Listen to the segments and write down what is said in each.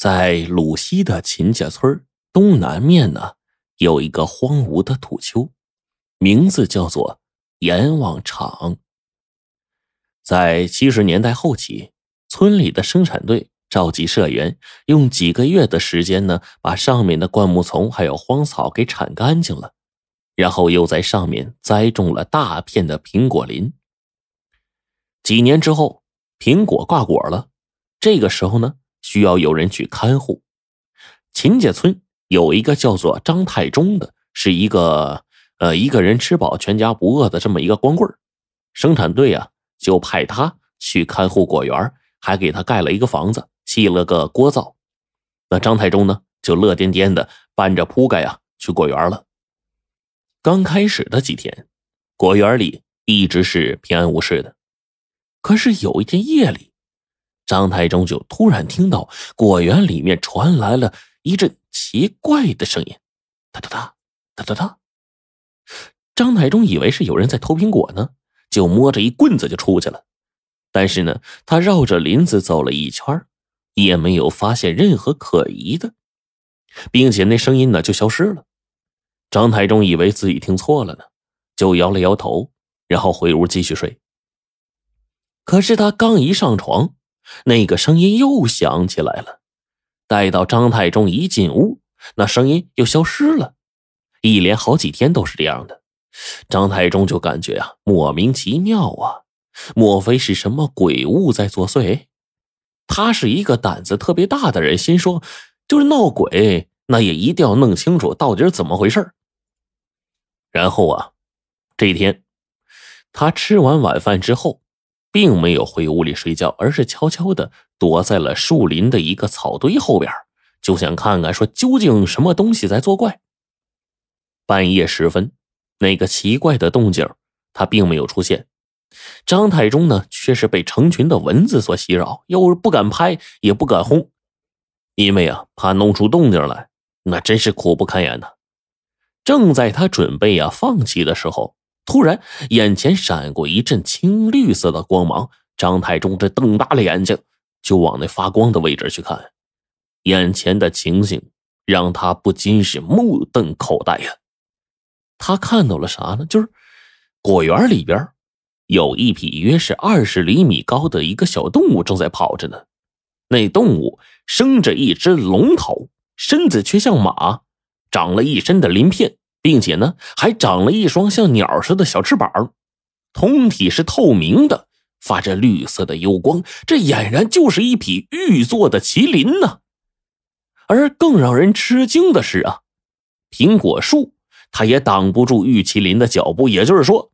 在鲁西的秦家村东南面呢，有一个荒芜的土丘，名字叫做阎王场。在七十年代后期，村里的生产队召集社员，用几个月的时间呢，把上面的灌木丛还有荒草给铲干净了，然后又在上面栽种了大片的苹果林。几年之后，苹果挂果了，这个时候呢。需要有人去看护。秦家村有一个叫做张太忠的，是一个呃一个人吃饱全家不饿的这么一个光棍生产队啊，就派他去看护果园，还给他盖了一个房子，砌了个锅灶。那张太忠呢，就乐颠颠的搬着铺盖啊去果园了。刚开始的几天，果园里一直是平安无事的。可是有一天夜里，张太忠就突然听到果园里面传来了一阵奇怪的声音，哒哒哒，哒哒哒。张太忠以为是有人在偷苹果呢，就摸着一棍子就出去了。但是呢，他绕着林子走了一圈，也没有发现任何可疑的，并且那声音呢就消失了。张太忠以为自己听错了呢，就摇了摇头，然后回屋继续睡。可是他刚一上床。那个声音又响起来了，待到张太忠一进屋，那声音又消失了，一连好几天都是这样的。张太忠就感觉啊莫名其妙啊，莫非是什么鬼物在作祟？他是一个胆子特别大的人，心说就是闹鬼，那也一定要弄清楚到底是怎么回事然后啊，这一天他吃完晚饭之后。并没有回屋里睡觉，而是悄悄的躲在了树林的一个草堆后边，就想看看说究竟什么东西在作怪。半夜时分，那个奇怪的动静他并没有出现，张太忠呢却是被成群的蚊子所袭扰，又是不敢拍也不敢轰，因为啊怕弄出动静来，那真是苦不堪言呐。正在他准备啊放弃的时候。突然，眼前闪过一阵青绿色的光芒，张太忠这瞪大了眼睛，就往那发光的位置去看。眼前的情形让他不禁是目瞪口呆呀。他看到了啥呢？就是果园里边有一匹约是二十厘米高的一个小动物正在跑着呢。那动物生着一只龙头，身子却像马，长了一身的鳞片。并且呢，还长了一双像鸟似的小翅膀，通体是透明的，发着绿色的幽光。这俨然就是一匹玉做的麒麟呢。而更让人吃惊的是啊，苹果树它也挡不住玉麒麟的脚步。也就是说，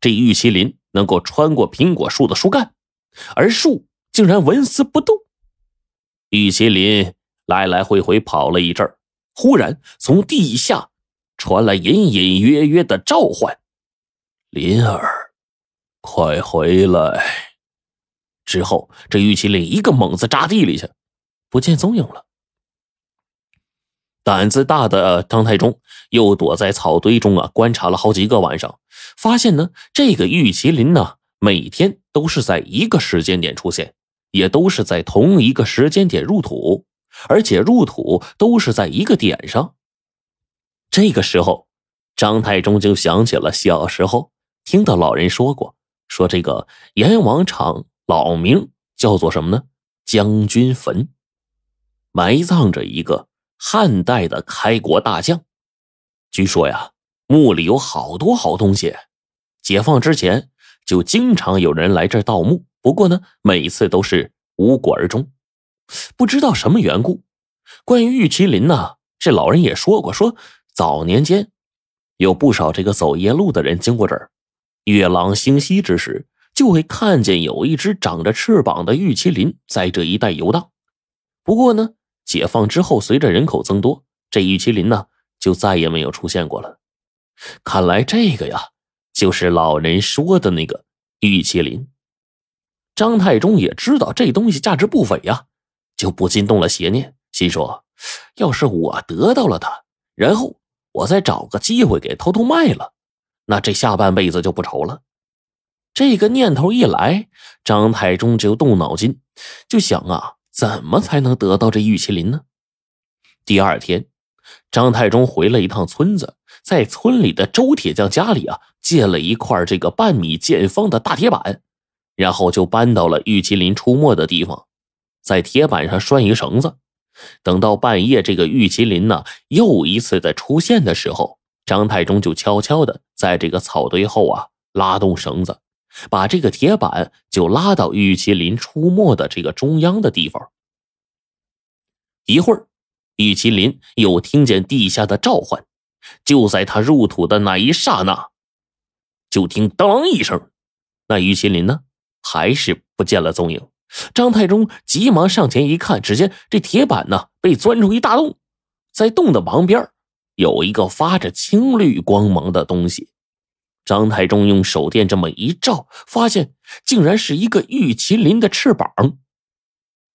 这玉麒麟能够穿过苹果树的树干，而树竟然纹丝不动。玉麒麟来来回回跑了一阵忽然从地下。传来隐隐约约的召唤：“林儿，快回来！”之后，这玉麒麟一个猛子扎地里去，不见踪影了。胆子大的张太忠又躲在草堆中啊，观察了好几个晚上，发现呢，这个玉麒麟呢，每天都是在一个时间点出现，也都是在同一个时间点入土，而且入土都是在一个点上。这个时候，张太忠就想起了小时候听到老人说过，说这个阎王场老名叫做什么呢？将军坟，埋葬着一个汉代的开国大将。据说呀，墓里有好多好东西。解放之前就经常有人来这儿盗墓，不过呢，每次都是无果而终。不知道什么缘故。关于玉麒麟呢，这老人也说过，说。早年间，有不少这个走夜路的人经过这儿，月朗星稀之时，就会看见有一只长着翅膀的玉麒麟在这一带游荡。不过呢，解放之后，随着人口增多，这玉麒麟呢就再也没有出现过了。看来这个呀，就是老人说的那个玉麒麟。张太忠也知道这东西价值不菲呀，就不禁动了邪念，心说：要是我得到了它，然后。我再找个机会给偷偷卖了，那这下半辈子就不愁了。这个念头一来，张太忠就动脑筋，就想啊，怎么才能得到这玉麒麟呢？第二天，张太忠回了一趟村子，在村里的周铁匠家里啊，借了一块这个半米见方的大铁板，然后就搬到了玉麒麟出没的地方，在铁板上拴一绳子。等到半夜，这个玉麒麟呢又一次的出现的时候，张太忠就悄悄的在这个草堆后啊拉动绳子，把这个铁板就拉到玉麒麟出没的这个中央的地方。一会儿。玉麒麟又听见地下的召唤，就在他入土的那一刹那，就听当一声，那玉麒麟呢还是不见了踪影。张太忠急忙上前一看，只见这铁板呢被钻出一大洞，在洞的旁边有一个发着青绿光芒的东西。张太忠用手电这么一照，发现竟然是一个玉麒麟的翅膀。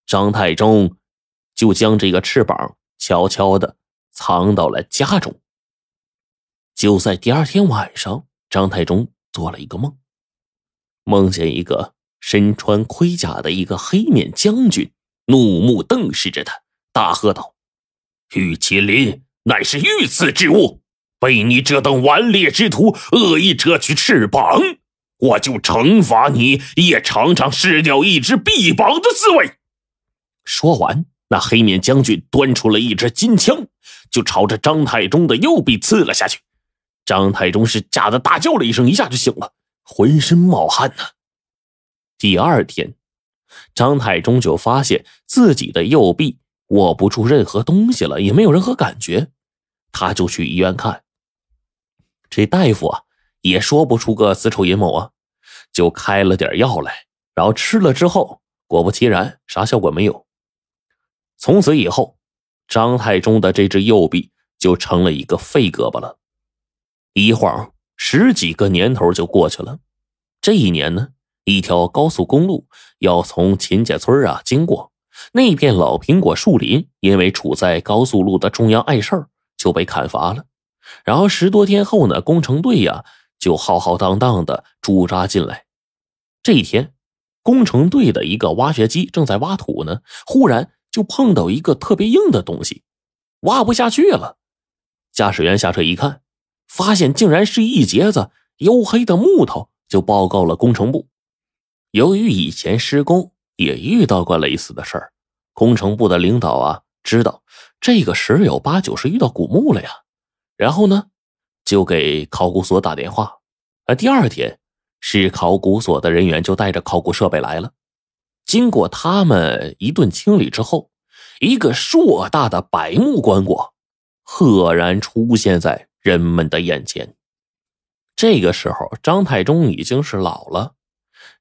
张太忠就将这个翅膀。悄悄的藏到了家中。就在第二天晚上，张太忠做了一个梦，梦见一个身穿盔甲的一个黑面将军，怒目瞪视着他，大喝道：“玉麒麟乃是御赐之物，被你这等顽劣之徒恶意折去翅膀，我就惩罚你，也尝尝失掉一只臂膀的滋味。”说完。那黑面将军端出了一支金枪，就朝着张太忠的右臂刺了下去。张太忠是吓得大叫了一声，一下就醒了，浑身冒汗呢。第二天，张太忠就发现自己的右臂握不住任何东西了，也没有任何感觉，他就去医院看。这大夫啊，也说不出个子丑寅卯啊，就开了点药来，然后吃了之后，果不其然，啥效果没有。从此以后，张太忠的这只右臂就成了一个废胳膊了。一晃十几个年头就过去了。这一年呢，一条高速公路要从秦家村啊经过，那片老苹果树林因为处在高速路的中央碍事儿，就被砍伐了。然后十多天后呢，工程队呀就浩浩荡荡的驻扎进来。这一天，工程队的一个挖掘机正在挖土呢，忽然。就碰到一个特别硬的东西，挖不下去了。驾驶员下车一看，发现竟然是一截子黝黑的木头，就报告了工程部。由于以前施工也遇到过类似的事儿，工程部的领导啊知道这个十有八九是遇到古墓了呀。然后呢，就给考古所打电话。啊，第二天，市考古所的人员就带着考古设备来了。经过他们一顿清理之后，一个硕大的百木棺椁赫然出现在人们的眼前。这个时候，张太忠已经是老了，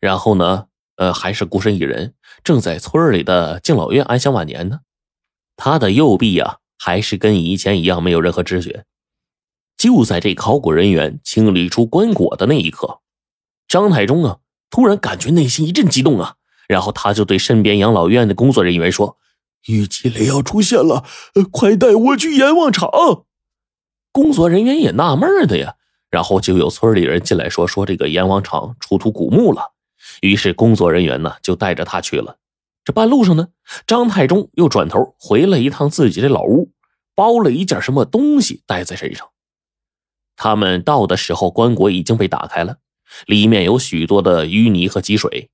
然后呢，呃，还是孤身一人，正在村里的敬老院安享晚年呢。他的右臂呀，还是跟以前一样没有任何知觉。就在这考古人员清理出棺椁的那一刻，张太忠啊，突然感觉内心一阵激动啊。然后他就对身边养老院的工作人员说：“玉麒麟要出现了，快带我去阎王场。”工作人员也纳闷的呀，然后就有村里人进来说：“说这个阎王场出土古墓了。”于是工作人员呢就带着他去了。这半路上呢，张太忠又转头回了一趟自己的老屋，包了一件什么东西带在身上。他们到的时候，棺椁已经被打开了，里面有许多的淤泥和积水。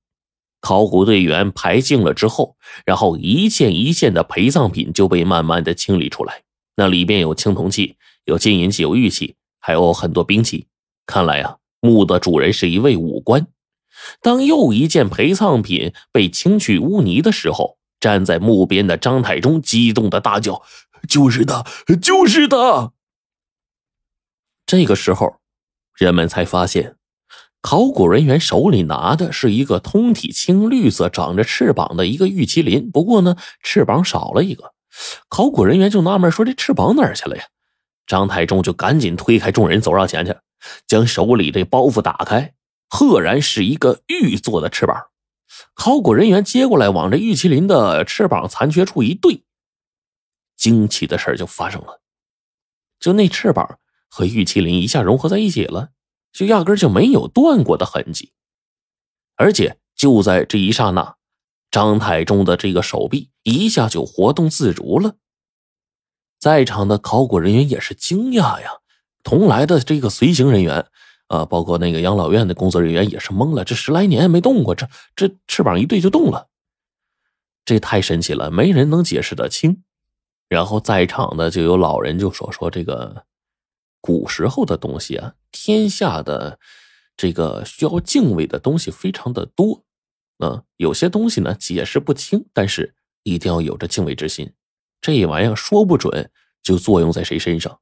考古队员排净了之后，然后一件一件的陪葬品就被慢慢的清理出来。那里边有青铜器、有金银器、有玉器，还有很多兵器。看来啊，墓的主人是一位武官。当又一件陪葬品被清去污泥的时候，站在墓边的张太忠激动的大叫：“就是他，就是他！”这个时候，人们才发现。考古人员手里拿的是一个通体青绿色、长着翅膀的一个玉麒麟，不过呢，翅膀少了一个。考古人员就纳闷说：“这翅膀哪儿去了呀？”张太忠就赶紧推开众人，走上前去，将手里的包袱打开，赫然是一个玉做的翅膀。考古人员接过来，往这玉麒麟的翅膀残缺处一对，惊奇的事就发生了，就那翅膀和玉麒麟一下融合在一起了。就压根就没有断过的痕迹，而且就在这一刹那，张太忠的这个手臂一下就活动自如了。在场的考古人员也是惊讶呀，同来的这个随行人员啊，包括那个养老院的工作人员也是懵了，这十来年没动过，这这翅膀一对就动了，这太神奇了，没人能解释得清。然后在场的就有老人就说说这个古时候的东西啊，天下的这个需要敬畏的东西非常的多，啊，有些东西呢解释不清，但是一定要有着敬畏之心。这玩意儿说不准就作用在谁身上。